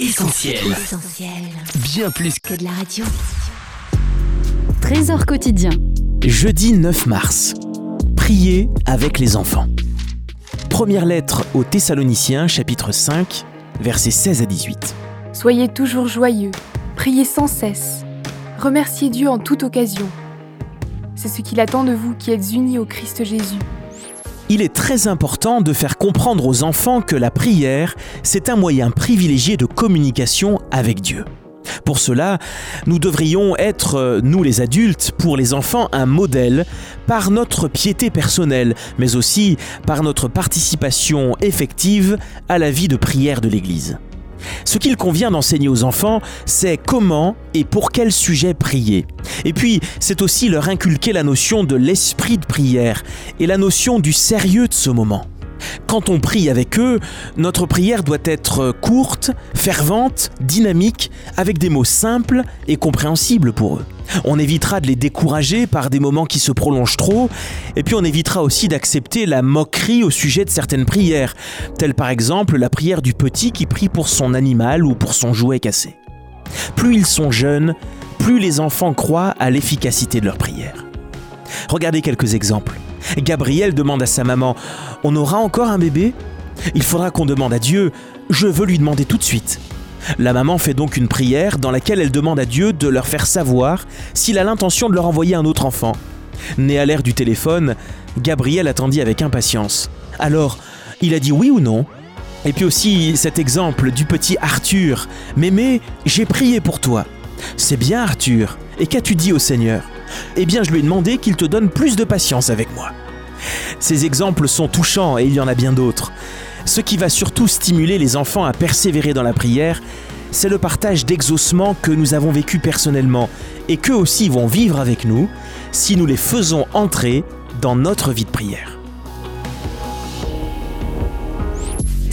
Essentiel. Bien plus que de la radio. Trésor quotidien. Jeudi 9 mars. Prier avec les enfants. Première lettre aux Thessaloniciens, chapitre 5, versets 16 à 18. Soyez toujours joyeux, priez sans cesse, remerciez Dieu en toute occasion. C'est ce qu'il attend de vous qui êtes unis au Christ Jésus. Il est très important de faire comprendre aux enfants que la prière, c'est un moyen privilégié de communication avec Dieu. Pour cela, nous devrions être, euh, nous les adultes, pour les enfants, un modèle par notre piété personnelle, mais aussi par notre participation effective à la vie de prière de l'Église. Ce qu'il convient d'enseigner aux enfants, c'est comment et pour quel sujet prier. Et puis, c'est aussi leur inculquer la notion de l'esprit de prière et la notion du sérieux de ce moment. Quand on prie avec eux, notre prière doit être courte, fervente, dynamique, avec des mots simples et compréhensibles pour eux. On évitera de les décourager par des moments qui se prolongent trop, et puis on évitera aussi d'accepter la moquerie au sujet de certaines prières, telle par exemple la prière du petit qui prie pour son animal ou pour son jouet cassé. Plus ils sont jeunes, plus les enfants croient à l'efficacité de leur prière. Regardez quelques exemples. Gabriel demande à sa maman On aura encore un bébé? Il faudra qu'on demande à Dieu. Je veux lui demander tout de suite. La maman fait donc une prière dans laquelle elle demande à Dieu de leur faire savoir s'il a l'intention de leur envoyer un autre enfant. Né à l'ère du téléphone, Gabriel attendit avec impatience. Alors, il a dit oui ou non? Et puis aussi cet exemple du petit Arthur. Mémé, j'ai prié pour toi. C'est bien Arthur. Et qu'as-tu dit au Seigneur? Eh bien, je lui ai demandé qu'il te donne plus de patience avec moi. Ces exemples sont touchants et il y en a bien d'autres. Ce qui va surtout stimuler les enfants à persévérer dans la prière, c'est le partage d'exaucement que nous avons vécu personnellement et qu'eux aussi vont vivre avec nous si nous les faisons entrer dans notre vie de prière.